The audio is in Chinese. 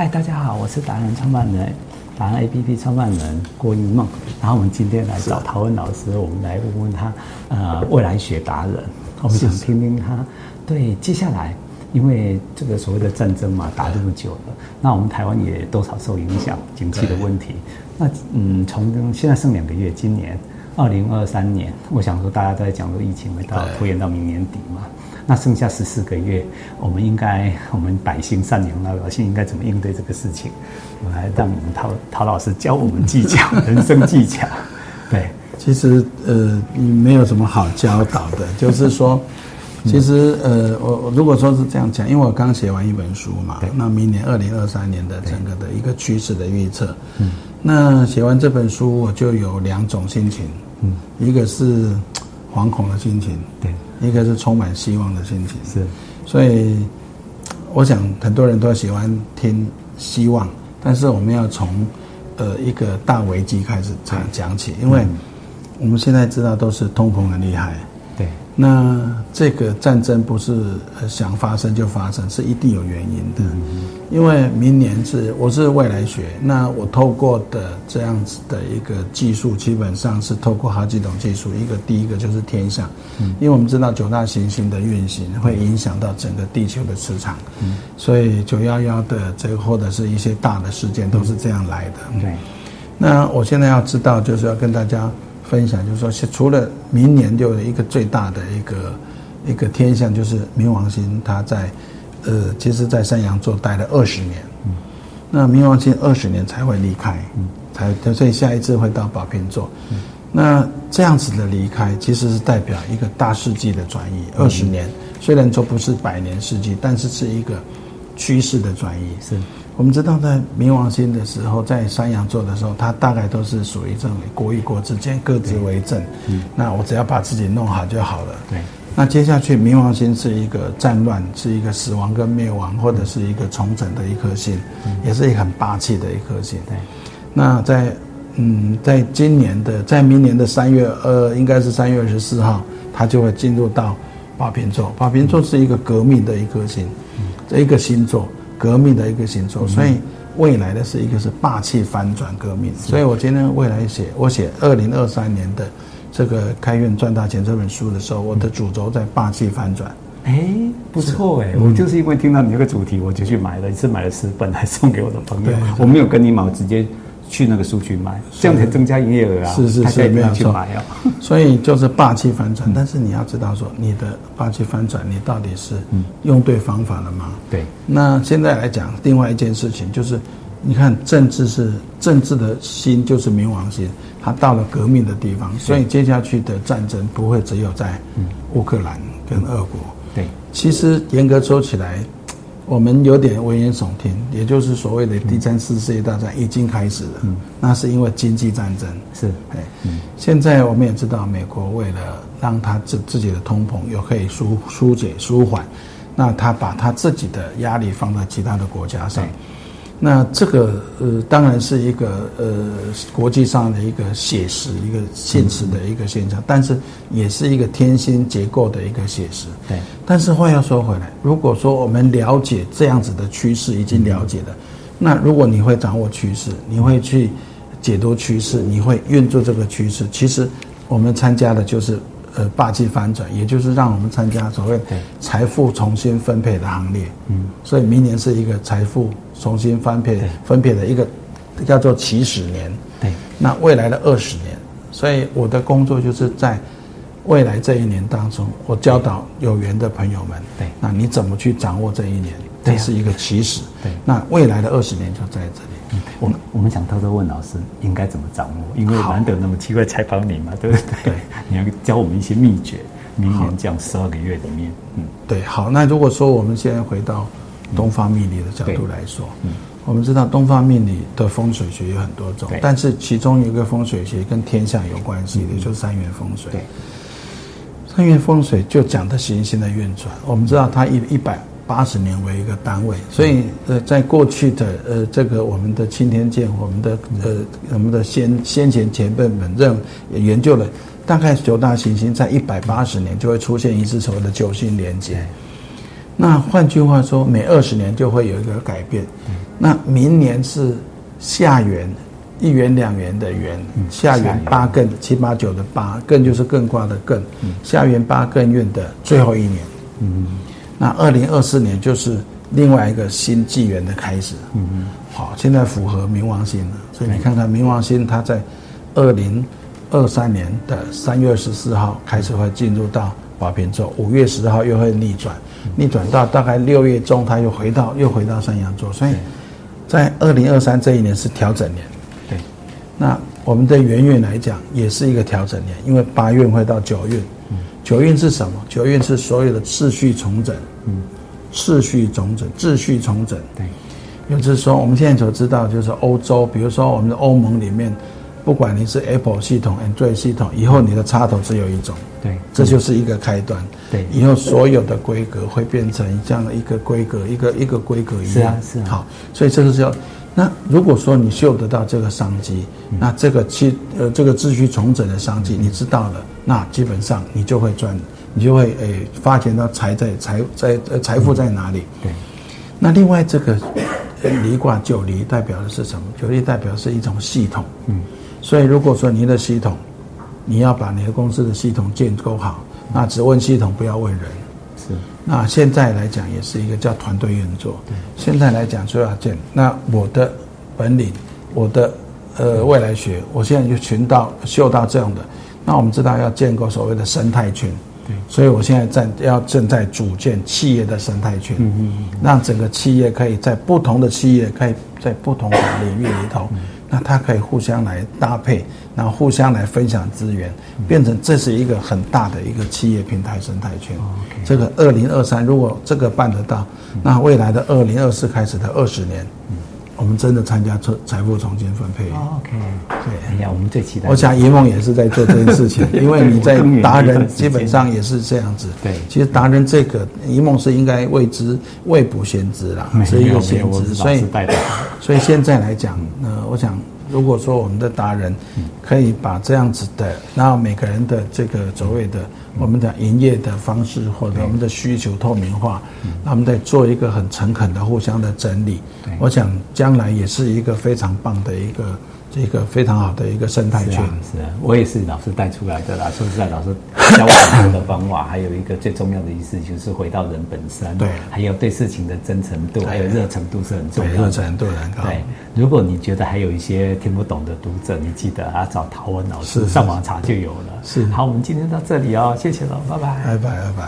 嗨，大家好，我是达人创办人，达人 APP 创办人郭一梦。然后我们今天来找陶文老师，我们来问问他，呃，未来学达人，我们想听听他对接下来，因为这个所谓的战争嘛，打这么久了，那我们台湾也多少受影响，经济的问题。那嗯，从现在剩两个月，今年二零二三年，我想说大家都在讲说疫情会到拖延到明年底嘛。那剩下十四个月，我们应该，我们百姓善良老百姓应该怎么应对这个事情？我来让我们陶陶老师教我们技巧，人生技巧。对，其实呃，没有什么好教导的，就是说，其实呃，我我如果说是这样讲，因为我刚写完一本书嘛，那明年二零二三年的整个的一个趋势的预测，嗯，那写完这本书，我就有两种心情，嗯，一个是惶恐的心情，对。一个是充满希望的心情，是，所以我想很多人都喜欢听希望，但是我们要从呃一个大危机开始讲讲起，因为我们现在知道都是通膨很厉害。对那这个战争不是想发生就发生，是一定有原因的。因为明年是我是未来学，那我透过的这样子的一个技术，基本上是透过好几种技术。一个第一个就是天象，因为我们知道九大行星的运行会影响到整个地球的磁场，所以九幺幺的这个或者是一些大的事件都是这样来的。对，那我现在要知道，就是要跟大家。分享就是说，除了明年就有一个最大的一个一个天象，就是冥王星，它在呃，其实，在山羊座待了二十年，嗯，那冥王星二十年才会离开，嗯，才所以下一次会到宝瓶座，嗯，那这样子的离开，其实是代表一个大世纪的转移，二十年，虽然说不是百年世纪，但是是一个趋势的转移，是。我们知道，在冥王星的时候，在山羊座的时候，它大概都是属于这种国与国之间各自为政。嗯，那我只要把自己弄好就好了。对。那接下去，冥王星是一个战乱，是一个死亡跟灭亡，或者是一个重整的一颗星，嗯、也是一个很霸气的一颗星。对。那在嗯，在今年的，在明年的三月二，应该是三月二十四号，它就会进入到宝瓶座。宝瓶座是一个革命的一颗星，嗯，这一个星座。革命的一个星座，所以未来的是一个是霸气翻转革命。所以我今天未来写我写二零二三年的这个开运赚大钱这本书的时候，我的主轴在霸气翻转。哎，不错哎，我就是因为听到你这个主题，我就去买了，一次买了十本来送给我的朋友。我没有跟你买，我直接。去那个书局买，这样才增加营业额啊！是是是，没有错。所以就是霸气反转，但是你要知道说，你的霸气反转，你到底是用对方法了吗？对。那现在来讲，另外一件事情就是，你看政治是政治的心，就是冥王星，它到了革命的地方，所以接下去的战争不会只有在乌克兰跟俄国。对。其实严格说起来。我们有点危言耸听，也就是所谓的第三次世界大战已经开始了。嗯，那是因为经济战争。是，哎，嗯，现在我们也知道，美国为了让他自自己的通膨又可以疏疏解舒缓，那他把他自己的压力放在其他的国家上。那这个呃，当然是一个呃国际上的一个写实、一个现实的一个现象，但是也是一个天心结构的一个写实。对。但是话要说回来，如果说我们了解这样子的趋势，已经了解了，那如果你会掌握趋势，你会去解读趋势，你会运作这个趋势，其实我们参加的就是。呃，霸气翻转，也就是让我们参加所谓财富重新分配的行列。嗯，所以明年是一个财富重新分配分配的一个叫做起始年。对，那未来的二十年，所以我的工作就是在未来这一年当中，我教导有缘的朋友们。对，那你怎么去掌握这一年？这是一个起始。对，那未来的二十年就在这里。嗯，我们我们想偷偷问老师，应该怎么掌握？因为难得那么机会采访你嘛，对不对？对，你要教我们一些秘诀。明年这样十二个月里面，嗯，对，好。那如果说我们现在回到东方命理的角度来说，嗯，我们知道东方命理的风水学有很多种，但是其中一个风水学跟天象有关系的，就是三元风水。对，三元风水就讲的行星的运转，我们知道它一一百。八十年为一个单位，所以呃，在过去的呃这个我们的钦天监，我们的呃我们的先先前前辈们认也研究了，大概九大行星在一百八十年就会出现一次所谓的九星连接。那换句话说，每二十年就会有一个改变。那明年是下元，一元两元的元，下元八艮七八九的八艮就是艮卦的艮，下元八艮运的最后一年。嗯，那二零二四年就是另外一个新纪元的开始。嗯嗯，好，现在符合冥王星了，所以你看看冥王星，它在二零二三年的三月十四号开始会进入到宝瓶座，五月十号又会逆转，逆转到大概六月中，它又回到又回到山羊座，所以在二零二三这一年是调整年。对，那我们的元月来讲也是一个调整年，因为八月会到九运。九运是什么？九运是所有的秩序重整，嗯，秩序重整，秩序重整。对，也就是说，我们现在所知道，就是欧洲，比如说我们的欧盟里面，不管你是 Apple 系统、Android 系统，以后你的插头只有一种。对，这就是一个开端。对，以后所有的规格会变成这样的一个规格，一个一个规格一样。是啊，是啊。好，所以这个是要。那如果说你嗅得到这个商机，那这个期呃这个秩序重整的商机，你知道了，那基本上你就会赚，你就会诶、欸、发现到财在财在呃财富在哪里？对。那另外这个离卦九离代表的是什么？九离代表是一种系统。嗯。所以如果说您的系统，你要把你的公司的系统建构好，那只问系统，不要问人。那现在来讲也是一个叫团队运作。对，现在来讲就要建。那我的本领，我的呃未来学，我现在就寻到嗅到这样的。那我们知道要建构所谓的生态圈。对，所以我现在正要正在组建企业的生态圈。嗯嗯嗯。让整个企业可以在不同的企业，可以在不同的领域里头。那它可以互相来搭配，然后互相来分享资源，变成这是一个很大的一个企业平台生态圈。这个二零二三如果这个办得到，那未来的二零二四开始的二十年。我们真的参加财财富重新分配。OK，对，哎呀，我们最期待。我想一梦也是在做这件事情，因为你在达人基本上也是这样子。对，其实达人这个一梦是应该未知未卜先知啦，是一个先知，所以所以现在来讲，呃，我想。如果说我们的达人可以把这样子的，然后每个人的这个所谓的我们的营业的方式或者我们的需求透明化，那我们在做一个很诚恳的互相的整理，我想将来也是一个非常棒的一个。这个非常好的一个生态圈，是啊，是啊，我也是老师带出来的啦。说实在，老师教我很多的方法，还有一个最重要的意思就是回到人本身，对，还有对事情的真诚度，还有热诚度是很重要的，热诚度很高。对，如果你觉得还有一些听不懂的读者，你记得啊，找陶文老师上网查就有了。是，好，我们今天到这里哦，谢谢了，拜拜，拜拜，拜拜。